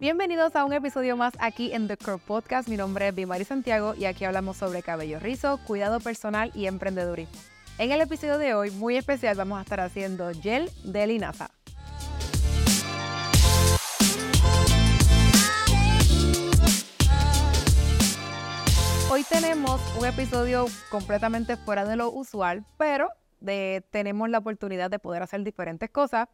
Bienvenidos a un episodio más aquí en The Curve Podcast. Mi nombre es Bimari Santiago y aquí hablamos sobre cabello rizo, cuidado personal y emprendedurismo. En el episodio de hoy, muy especial, vamos a estar haciendo gel de linaza. Hoy tenemos un episodio completamente fuera de lo usual, pero tenemos la oportunidad de poder hacer diferentes cosas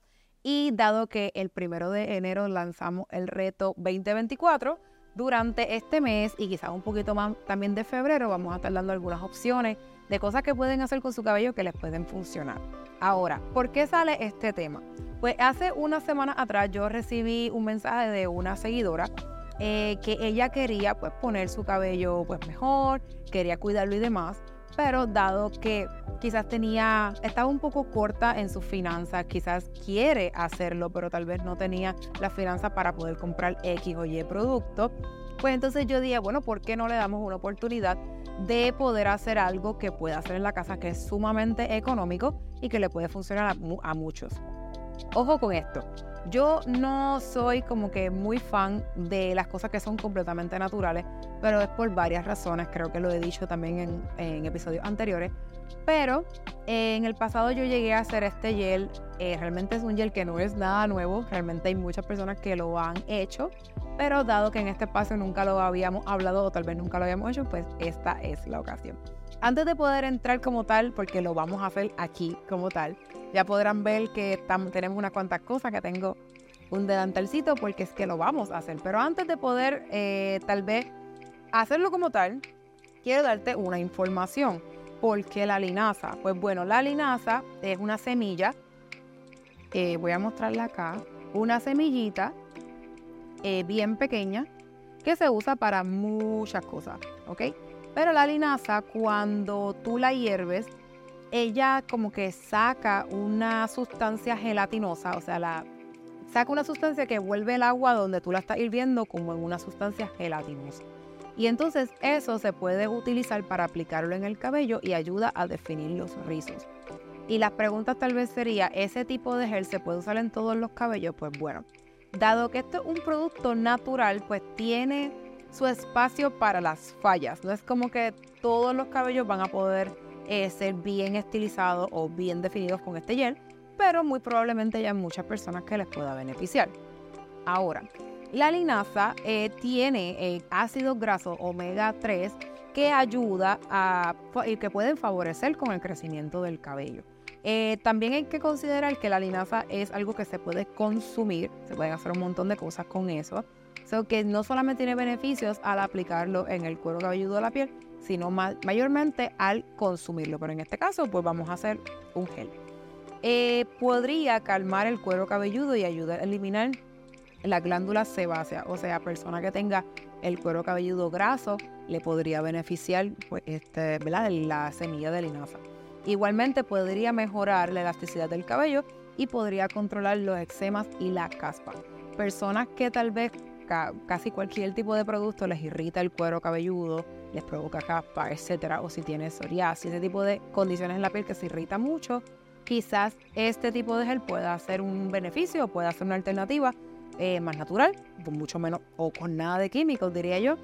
y dado que el primero de enero lanzamos el reto 2024, durante este mes y quizás un poquito más también de febrero vamos a estar dando algunas opciones de cosas que pueden hacer con su cabello que les pueden funcionar. Ahora, ¿por qué sale este tema? Pues hace una semana atrás yo recibí un mensaje de una seguidora eh, que ella quería pues poner su cabello pues mejor, quería cuidarlo y demás pero dado que quizás tenía, estaba un poco corta en sus finanzas, quizás quiere hacerlo, pero tal vez no tenía la finanzas para poder comprar X o Y producto, pues entonces yo dije, bueno, ¿por qué no le damos una oportunidad de poder hacer algo que pueda hacer en la casa que es sumamente económico y que le puede funcionar a, a muchos? Ojo con esto. Yo no soy como que muy fan de las cosas que son completamente naturales, pero es por varias razones, creo que lo he dicho también en, episodios anteriores. Pero en el pasado yo llegué a hacer este gel, eh, realmente es un gel que no es nada nuevo, realmente hay muchas personas que lo han hecho, pero dado que en este espacio nunca lo habíamos hablado o tal vez nunca lo habíamos hecho, pues esta es la ocasión. Antes de poder entrar como tal, porque lo vamos a hacer aquí como tal, ya podrán ver que tenemos unas cuantas cosas, que tengo un delantalcito porque es que lo vamos a hacer. Pero antes de poder eh, tal vez hacerlo como tal, quiero darte una información. ¿Por qué la linaza? Pues bueno, la linaza es una semilla, eh, voy a mostrarla acá, una semillita eh, bien pequeña que se usa para muchas cosas, ¿ok? Pero la linaza, cuando tú la hierves, ella como que saca una sustancia gelatinosa, o sea, la, saca una sustancia que vuelve el agua donde tú la estás hirviendo como en una sustancia gelatinosa. Y entonces eso se puede utilizar para aplicarlo en el cabello y ayuda a definir los rizos. Y las preguntas tal vez sería, ¿ese tipo de gel se puede usar en todos los cabellos? Pues bueno, dado que esto es un producto natural, pues tiene su espacio para las fallas. No es como que todos los cabellos van a poder eh, ser bien estilizados o bien definidos con este gel, pero muy probablemente hay muchas personas que les pueda beneficiar. Ahora, la linaza eh, tiene eh, ácidos grasos omega 3 que ayuda a y que pueden favorecer con el crecimiento del cabello. también hay que considerar que la linaza es algo que se puede consumir, se pueden hacer un montón de cosas con eso. So que no solamente tiene beneficios al aplicarlo en el cuero cabelludo de la piel, sino mayormente al consumirlo. Pero en este caso, pues vamos a hacer un gel. Eh, podría calmar el cuero cabelludo y ayudar a eliminar la glándula sebácea. O sea, persona que tenga el cuero cabelludo graso le podría beneficiar pues, este, la semilla de linaza. Igualmente podría mejorar la elasticidad del cabello y podría controlar los eczemas y la caspa. Personas que tal vez casi cualquier tipo de producto les irrita el cuero cabelludo, les provoca caspa, etcétera, o si tiene psoriasis, ese tipo de condiciones en la piel que se irrita mucho, quizás este tipo de gel pueda ser un beneficio, pueda ser una alternativa eh, más natural, con mucho menos o con nada de químicos, diría yo,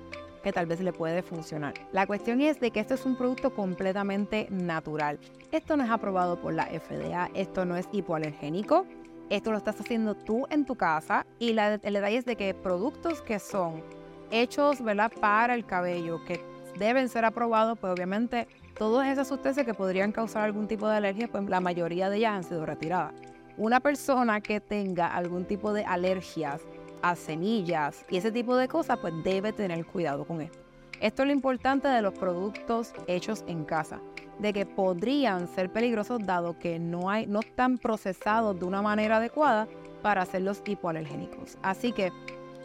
que tal vez le puede funcionar. La cuestión es de que esto es un producto completamente natural. Esto no es aprobado por la FDA, esto no es hipoalergénico, esto lo estás haciendo tú en tu casa y la, el detalle es de que productos que son hechos ¿verdad? para el cabello, que deben ser aprobados, pues obviamente todas esas sustancias que podrían causar algún tipo de alergia, pues la mayoría de ellas han sido retiradas. Una persona que tenga algún tipo de alergias a semillas y ese tipo de cosas, pues debe tener cuidado con esto. Esto es lo importante de los productos hechos en casa de que podrían ser peligrosos dado que no, hay, no están procesados de una manera adecuada para hacerlos hipoalergénicos. Así que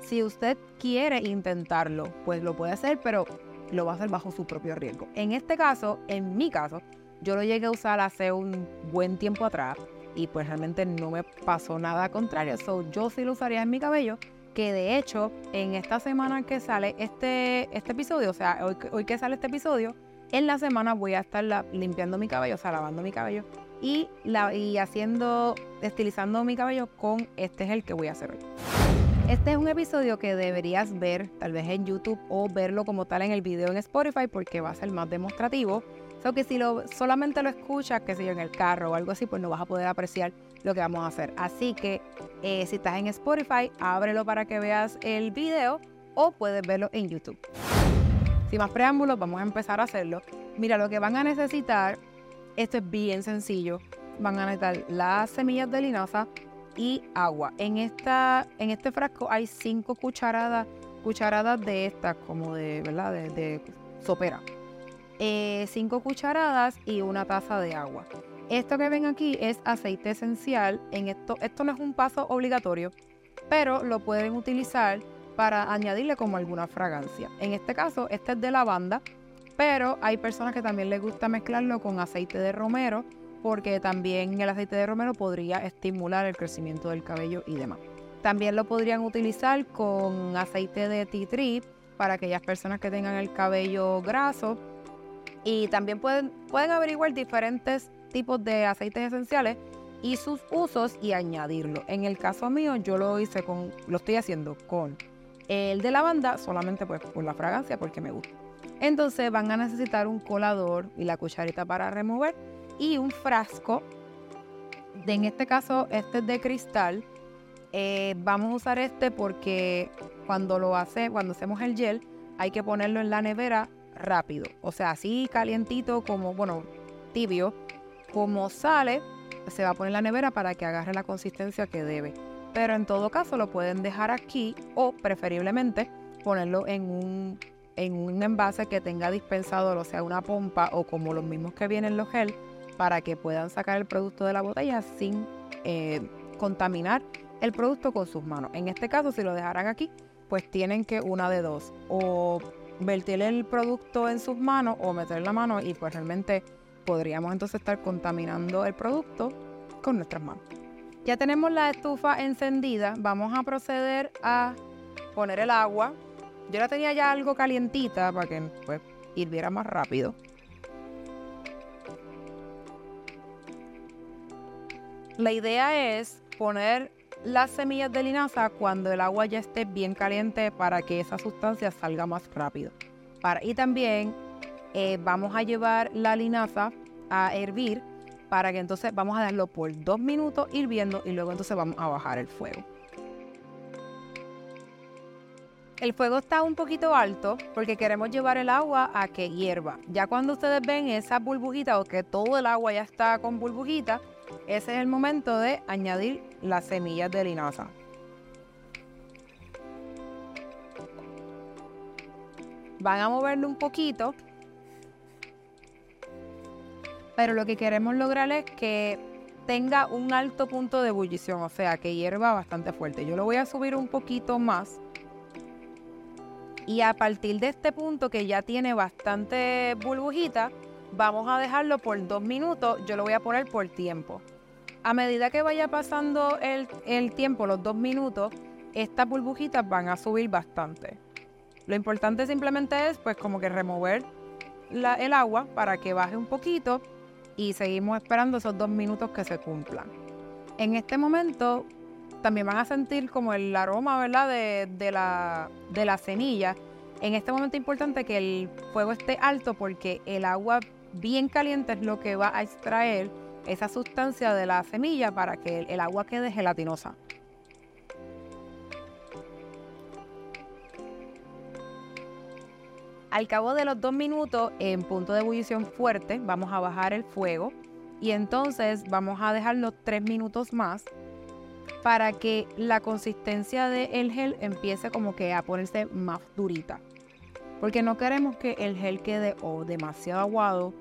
si usted quiere intentarlo, pues lo puede hacer, pero lo va a hacer bajo su propio riesgo. En este caso, en mi caso, yo lo llegué a usar hace un buen tiempo atrás y pues realmente no me pasó nada contrario. So, yo sí lo usaría en mi cabello, que de hecho en esta semana que sale este, este episodio, o sea, hoy, hoy que sale este episodio, en la semana voy a estar limpiando mi cabello, o sea, lavando mi cabello y, haciendo, estilizando mi cabello con este gel que voy a hacer hoy. Este es un episodio que deberías ver tal vez en YouTube o verlo como tal en el video en Spotify porque va a ser más demostrativo. So que si lo, solamente lo escuchas, qué sé yo, en el carro o algo así, pues no vas a poder apreciar lo que vamos a hacer. Así que eh, si estás en Spotify, ábrelo para que veas el video o puedes verlo en YouTube. Sin más preámbulos, vamos a empezar a hacerlo. Mira, lo que van a necesitar, esto es bien sencillo. Van a necesitar las semillas de linaza, y agua. En, esta, en este frasco hay cinco cucharadas, cucharadas de estas, como de, ¿verdad? De, sopera. Eh, cinco cucharadas y una taza de agua. Esto que ven aquí es aceite esencial. En esto, esto no es un paso obligatorio, pero lo pueden utilizar para añadirle como alguna fragancia. En este caso, este es de lavanda, pero hay personas que también les gusta mezclarlo con aceite de romero porque también el aceite de romero podría estimular el crecimiento del cabello y demás. También lo podrían utilizar con aceite de tea tree para aquellas personas que tengan el cabello graso. Y también pueden, pueden averiguar diferentes tipos de aceites esenciales y sus usos y añadirlo. En el caso mío, yo lo hice con, lo estoy haciendo con el de lavanda, solamente pues por la fragancia, porque me gusta. Entonces van a necesitar un colador y la cucharita para remover y un frasco. De, en este caso, este es de cristal. Eh, vamos a usar este porque cuando lo hace, cuando hacemos el gel, hay que ponerlo en la nevera rápido. O sea, así calientito como, bueno, tibio. Como sale, se va a poner en la nevera para que agarre la consistencia que debe. Pero en todo caso lo pueden dejar aquí o preferiblemente ponerlo en un, en un envase que tenga dispensador, o sea, una pompa o como los mismos que vienen los gel para que puedan sacar el producto de la botella sin eh, contaminar el producto con sus manos. En este caso, si lo dejaran aquí, pues tienen que una de dos, o vertir el producto en sus manos o meter la mano y pues realmente podríamos entonces estar contaminando el producto con nuestras manos. Ya tenemos la estufa encendida, vamos a proceder a poner el agua. Yo la tenía ya algo calientita para que pues, hirviera más rápido. La idea es poner las semillas de linaza cuando el agua ya esté bien caliente para que esa sustancia salga más rápido. y también eh, vamos a llevar la linaza a hervir para que entonces vamos a darlo por dos minutos hirviendo y luego entonces vamos a bajar el fuego. El fuego está un poquito alto porque queremos llevar el agua a que hierva. Ya cuando ustedes ven esa burbujita o que todo el agua ya está con burbujita, ese es el momento de añadir las semillas de linaza. Van a moverlo un poquito. Pero lo que queremos lograr es que tenga un alto punto de ebullición, o sea, que hierva bastante fuerte. Yo lo voy a subir un poquito más. Y a partir de este punto que ya tiene bastante burbujita, Vamos a dejarlo por dos minutos. Yo lo voy a poner por tiempo. A medida que vaya pasando el, tiempo, los dos minutos, estas burbujitas van a subir bastante. Lo importante simplemente es pues como que remover el agua para que baje un poquito y seguimos esperando esos dos minutos que se cumplan. En este momento también van a sentir como el aroma, ¿verdad? De, de, la, de la semilla. En este momento es importante que el fuego esté alto porque el agua bien caliente es lo que va a extraer esa sustancia de la semilla para que el, agua quede gelatinosa. Al cabo de los dos minutos, en punto de ebullición fuerte, vamos a bajar el fuego y entonces vamos a dejarlo tres minutos más para que la consistencia del gel empiece como que a ponerse más durita. Porque no queremos que el gel quede o demasiado aguado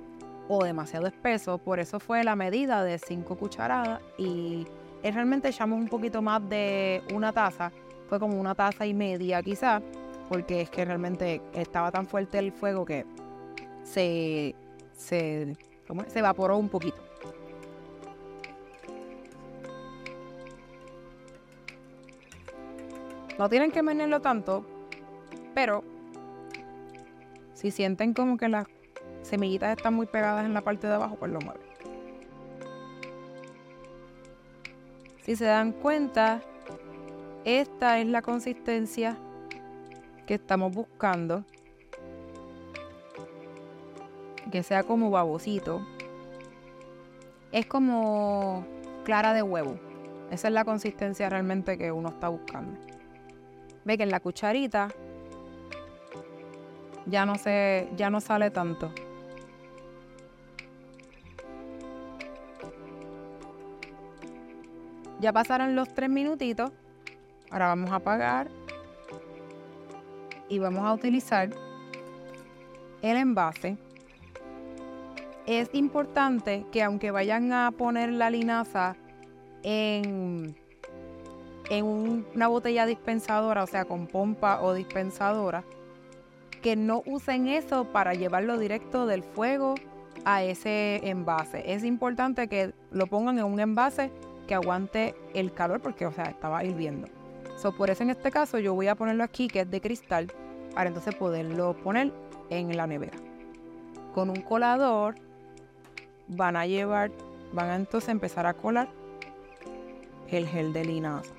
o demasiado espeso, por eso fue la medida de 5 cucharadas y realmente echamos un poquito más de una taza, fue como una taza y media quizás, porque es que realmente estaba tan fuerte el fuego que se, se, se evaporó un poquito. No tienen que menearlo tanto, pero si sienten como que las semillitas están muy pegadas en la parte de abajo, pues lo mueve. Si se dan cuenta, esta es la consistencia que estamos buscando. Que sea como babosito. Es como clara de huevo. Esa es la consistencia realmente que uno está buscando. Ve que en la cucharita ya no se, ya no sale tanto. Ya pasaron los tres minutitos. Ahora vamos a apagar y vamos a utilizar el envase. Es importante que aunque vayan a poner la linaza en, en una botella dispensadora, o sea, con pompa o dispensadora, que no usen eso para llevarlo directo del fuego a ese envase. Es importante que lo pongan en un envase que aguante el calor porque, o sea, estaba hirviendo. So, por eso en este caso yo voy a ponerlo aquí que es de cristal para entonces poderlo poner en la nevera. Con un colador van a llevar, van a entonces empezar a colar el gel de linaza.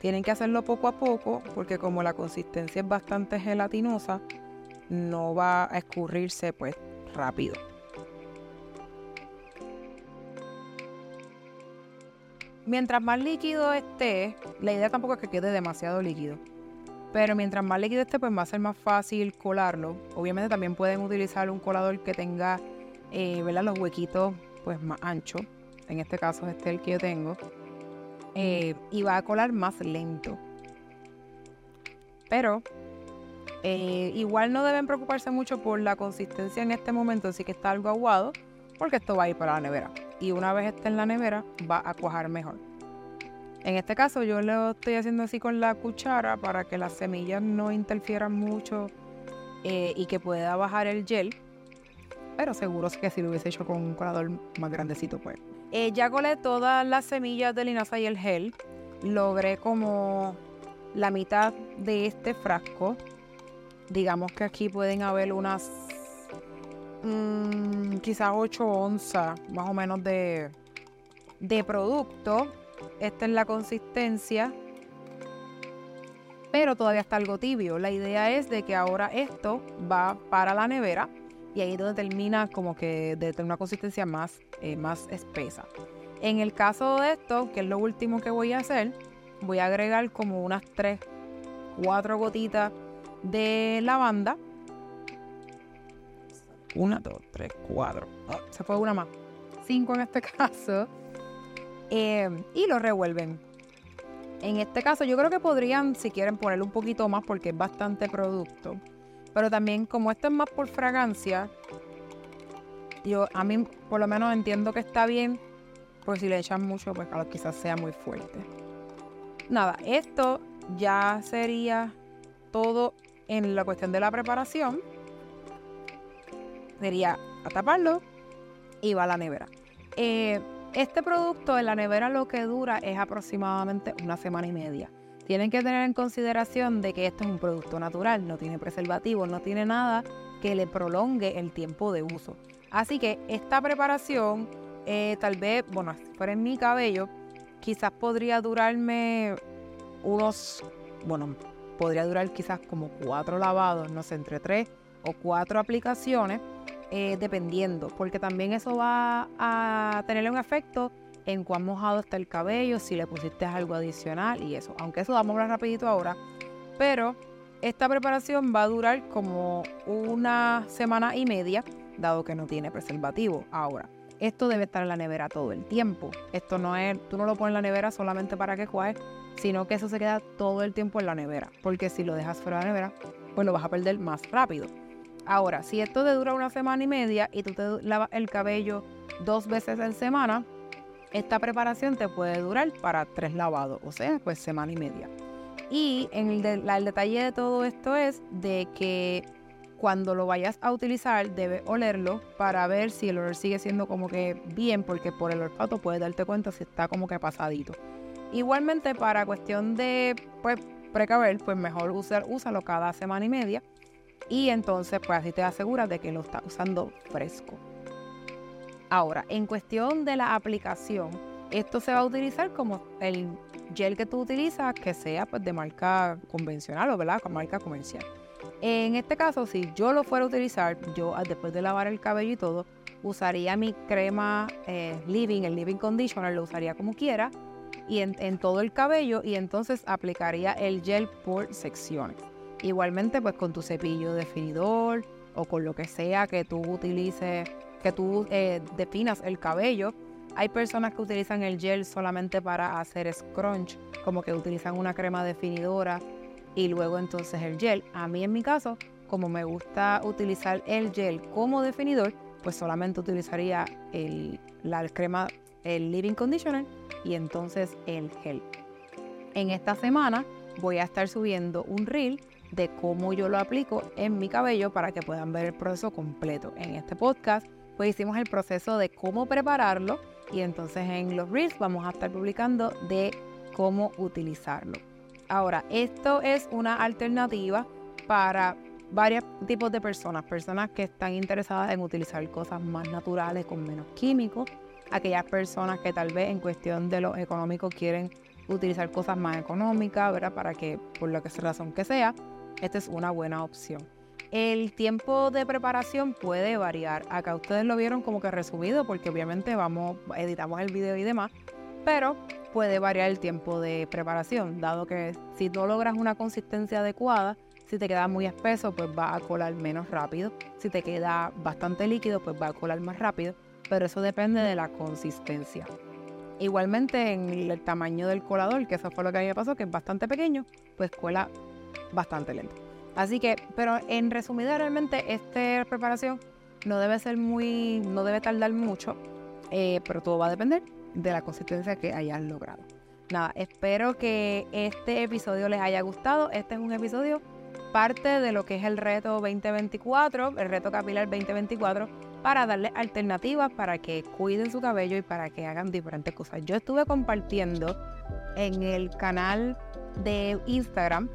Tienen que hacerlo poco a poco porque como la consistencia es bastante gelatinosa, no va a escurrirse pues rápido. Mientras más líquido esté, la idea tampoco es que quede demasiado líquido. Pero mientras más líquido esté, pues va a ser más fácil colarlo. Obviamente también pueden utilizar un colador que tenga eh, los huequitos pues más anchos. En este caso este es el que yo tengo eh, y va a colar más lento. Pero eh, igual no deben preocuparse mucho por la consistencia en este momento, así que está algo aguado, porque esto va a ir para la nevera. Y una vez esté en la nevera, va a cuajar mejor. En este caso yo lo estoy haciendo así con la cuchara para que las semillas no interfieran mucho eh, y que pueda bajar el gel. Pero seguro que si lo hubiese hecho con un colador más grandecito, pues eh, ya colé todas las semillas de linaza y el gel. Logré como la mitad de este frasco. Digamos que aquí pueden haber unas mm, quizás 8 onzas más o menos de, de producto. Esta es la consistencia. Pero todavía está algo tibio. La idea es de que ahora esto va para la nevera y ahí es donde termina como que de tener una consistencia más, eh, más espesa. En el caso de esto, que es lo último que voy a hacer, voy a agregar como unas 3, 4 gotitas de lavanda. Una, dos, tres, cuatro. Ah, se fue una más. Cinco en este caso. Eh, y lo revuelven. En este caso, yo creo que podrían, si quieren, ponerle un poquito más porque es bastante producto. Pero también como esto es más por fragancia, yo a mí por lo menos entiendo que está bien, pues si le echan mucho, pues quizás sea muy fuerte. Nada, esto ya sería todo en la cuestión de la preparación. Sería a taparlo y va a la nevera. Eh, este producto en la nevera lo que dura es aproximadamente una semana y media. Tienen que tener en consideración de que esto es un producto natural, no tiene preservativos, no tiene nada que le prolongue el tiempo de uso. Así que esta preparación, eh, tal vez, bueno, si fuera en mi cabello, quizás podría durarme unos, bueno, podría durar quizás como cuatro lavados, no sé, entre tres o cuatro aplicaciones, eh, dependiendo, porque también eso va a tener un efecto en cuán mojado está el cabello, si le pusiste algo adicional y eso. Aunque eso vamos a hablar rapidito ahora. Pero esta preparación va a durar como una semana y media, dado que no tiene preservativo. Ahora, esto debe estar en la nevera todo el tiempo. Esto no es, tú no lo pones en la nevera solamente para que cuaje, sino que eso se queda todo el tiempo en la nevera. Porque si lo dejas fuera de la nevera, pues lo vas a perder más rápido. Ahora, si esto te dura una semana y media y tú te lavas el cabello dos veces en semana, esta preparación te puede durar para tres lavados, o sea, pues semana y media. Y en el, detalle de todo esto es de que cuando lo vayas a utilizar debes olerlo para ver si el olor sigue siendo como que bien, porque por el olfato puedes darte cuenta si está como que pasadito. Igualmente para cuestión de pues precaver, pues mejor usar, úsalo cada semana y media y entonces pues así te aseguras de que lo estás usando fresco. Ahora, en cuestión de la aplicación, esto se va a utilizar como el gel que tú utilizas, que sea pues de marca convencional o ¿verdad? marca comercial. En este caso, si yo lo fuera a utilizar, yo ah, después de lavar el cabello y todo, usaría mi crema eh, Living, el Living Conditioner, lo usaría como quiera y en, todo el cabello y entonces aplicaría el gel por secciones. Igualmente pues con tu cepillo definidor o con lo que sea que tú utilices, que tú eh, definas el cabello. Hay personas que utilizan el gel solamente para hacer scrunch, como que utilizan una crema definidora y luego entonces el gel. A mí en mi caso, como me gusta utilizar el gel como definidor, pues solamente utilizaría el, la crema, el Living Conditioner y entonces el gel. En esta semana voy a estar subiendo un reel de cómo yo lo aplico en mi cabello para que puedan ver el proceso completo. En este podcast pues hicimos el proceso de cómo prepararlo y entonces en los reels vamos a estar publicando de cómo utilizarlo. Ahora, esto es una alternativa para varios tipos de personas, personas que están interesadas en utilizar cosas más naturales con menos químicos, aquellas personas que tal vez en cuestión de lo económico quieren utilizar cosas más económicas, ¿verdad? Para que por lo que razón que sea, esta es una buena opción. El tiempo de preparación puede variar. Acá ustedes lo vieron como que resumido porque obviamente vamos, editamos el video y demás, pero puede variar el tiempo de preparación, dado que si no logras una consistencia adecuada, si te queda muy espeso, pues va a colar menos rápido. Si te queda bastante líquido, pues va a colar más rápido. Pero eso depende de la consistencia. Igualmente en el tamaño del colador, que eso fue lo que a mí me pasó, que es bastante pequeño, pues cuela bastante lento. Así que, pero en resumida realmente esta preparación no debe ser muy, no debe tardar mucho, eh, pero todo va a depender de la consistencia que hayas logrado. Nada, espero que este episodio les haya gustado. Este es un episodio parte de lo que es el reto 2024, el reto capilar 2024, para darle alternativas para que cuiden su cabello y para que hagan diferentes cosas. Yo estuve compartiendo en el canal de Instagram,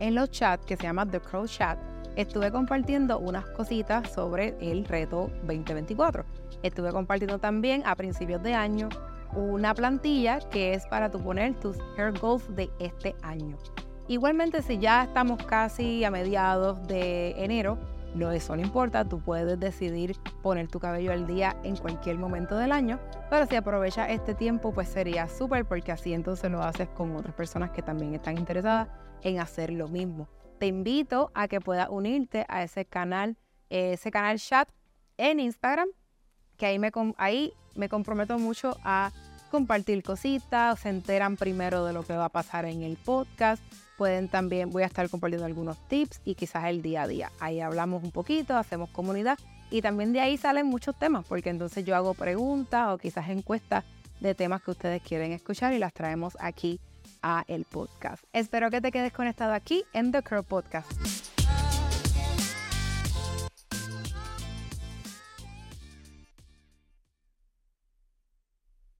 en los chats que se llama The Crow Chat, estuve compartiendo unas cositas sobre el reto 2024. Estuve compartiendo también a principios de año una plantilla que es para tu poner tus hair goals de este año. Igualmente, si ya estamos casi a mediados de enero, no, eso no importa, tú puedes decidir poner tu cabello al día en cualquier momento del año, pero si aprovechas este tiempo, pues sería súper porque así entonces lo haces con otras personas que también están interesadas en hacer lo mismo. Te invito a que puedas unirte a ese canal, ese canal chat en Instagram, que ahí me, ahí me comprometo mucho a compartir cositas, se enteran primero de lo que va a pasar en el podcast Pueden también, voy a estar compartiendo algunos tips y quizás el día a día. Ahí hablamos un poquito, hacemos comunidad y también de ahí salen muchos temas, porque entonces yo hago preguntas o quizás encuestas de temas que ustedes quieren escuchar y las traemos aquí a el podcast. Espero que te quedes conectado aquí en The Curl Podcast.